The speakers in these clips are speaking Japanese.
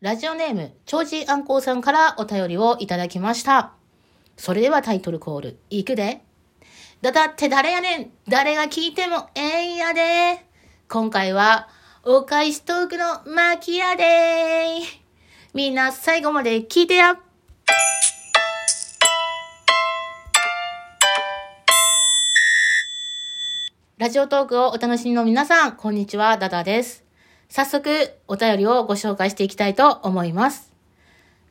ラジオネーム、長寿あんこうさんからお便りをいただきました。それではタイトルコール、いくで。だだって誰やねん誰が聞いてもええんやで。今回は、お返しトークの巻きやでみんな最後まで聞いてやラジオトークをお楽しみの皆さん、こんにちは、ダダです。早速、お便りをご紹介していきたいと思います。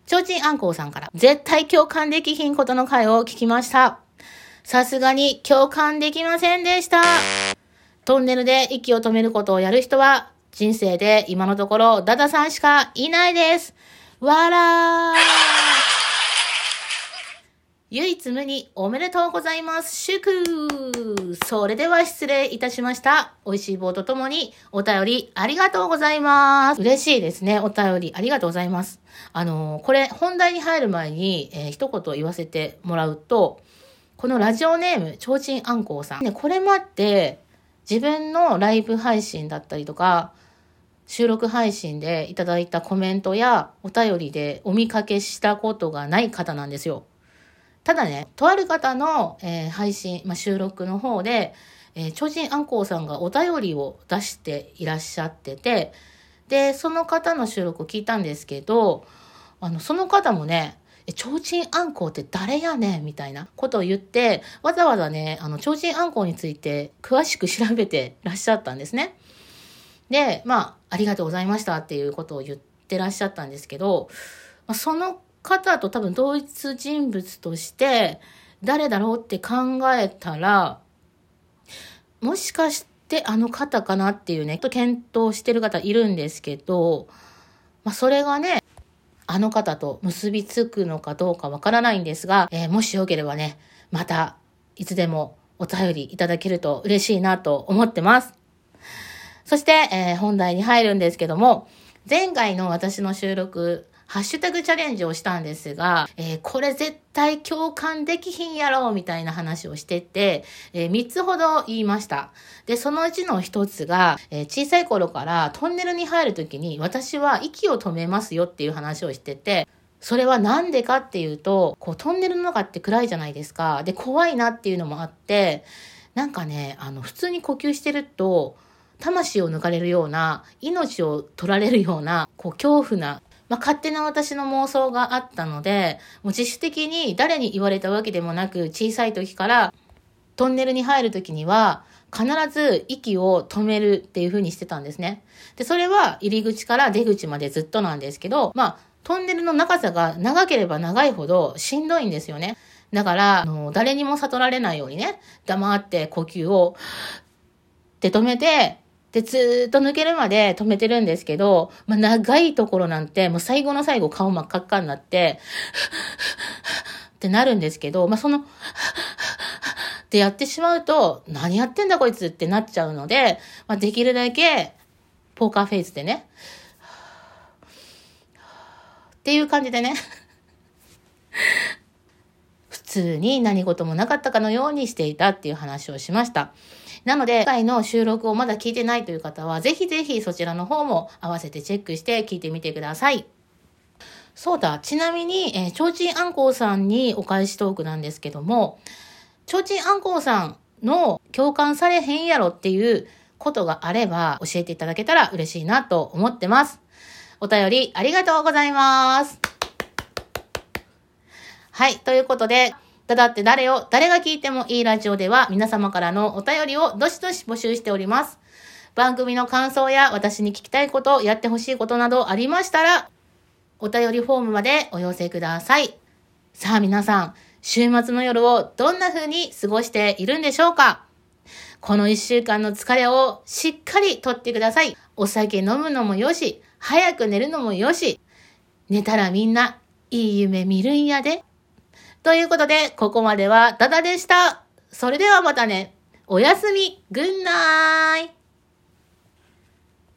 ちょうちんあんこうさんから、絶対共感できひんことの回を聞きました。さすがに共感できませんでした。トンネルで息を止めることをやる人は、人生で今のところダダさんしかいないです。わらー。唯一無二おめでとうございます。祝それでは失礼いたしました。美味しい棒とともにお便りありがとうございます。嬉しいですね。お便りありがとうございます。あのーこれ本題に入る前に、えー一言言わせてもらうと、このラジオネーム、ちょうちんあんこうさん。ね、これまで自分のライブ配信だったりとか、収録配信でいただいたコメントやお便りでお見かけしたことがない方なんですよ。ただね、とある方の、えー配信、まあ、収録の方で、えー、超人あんこうさんがお便りを出していらっしゃってて、で、その方の収録を聞いたんですけど、あの、その方もね、え、ちょうちんあんこうって誰やねん？みたいなことを言って、わざわざね、あの、ちょうちんあんこうについて詳しく調べてらっしゃったんですね。で、まあ、ありがとうございましたっていうことを言ってらっしゃったんですけど、まあその方と多分同一人物として誰だろうって考えたら、もしかしてあの方かなっていうね、と検討してる方いるんですけど、まあそれがね、あの方と結びつくのかどうかわからないんですが、えーもしよければね、またいつでもお便りいただけると嬉しいなと思ってます。そして、えー本題に入るんですけども、前回の私の収録、ハッシュタグチャレンジをしたんですが、えーこれ絶対共感できひんやろみたいな話をしてて、え3つほど言いました。で、そのうちの1つが、えー小さい頃からトンネルに入るときに私は息を止めますよっていう話をしてて、それはなんでかっていうと、こうトンネルの中って暗いじゃないですか。で、怖いなっていうのもあって、なんかね、あの、普通に呼吸してると、魂を抜かれるような、命を取られるような、こう、恐怖な、まあ、勝手な私の妄想があったので、もう自主的に誰に言われたわけでもなく、小さい時から、トンネルに入る時には、必ず息を止めるっていう風にしてたんですね。で、それは入り口から出口までずっとなんですけど、まあ、トンネルの長さが長ければ長いほどしんどいんですよね。だから、あの誰にも悟られないようにね、黙って呼吸を、って止めて、で、ずっと抜けるまで止めてるんですけど、まあ、長いところなんて、もう最後の最後顔真っ赤っかになって、ってなるんですけど、まあ、その、ってやってしまうと、何やってんだこいつってなっちゃうので、まあ、できるだけ、ポーカーフェイスでね、っていう感じでね、普通に何事もなかったかのようにしていたっていう話をしました。なので、今回の収録をまだ聞いてないという方は、ぜひぜひそちらの方も合わせてチェックして聞いてみてください。そうだ、ちなみに、えー、ちょうちんあんこうさんにお返しトークなんですけども、ちょうちんあんこうさんの共感されへんやろっていうことがあれば教えていただけたら嬉しいなと思ってます。お便りありがとうございます。はい、ということで、だだって誰を、誰が聞いてもいいラジオでは皆様からのお便りをどしどし募集しております。番組の感想や私に聞きたいこと、やってほしいことなどありましたら、お便りフォームまでお寄せください。さあ皆さん、週末の夜をどんな風に過ごしているんでしょうか？この一週間の疲れをしっかりとってください。お酒飲むのもよし、早く寝るのもよし、寝たらみんないい夢見るんやで。ということで、ここまではダダでした。それではまたね。おやすみ。グッナイ。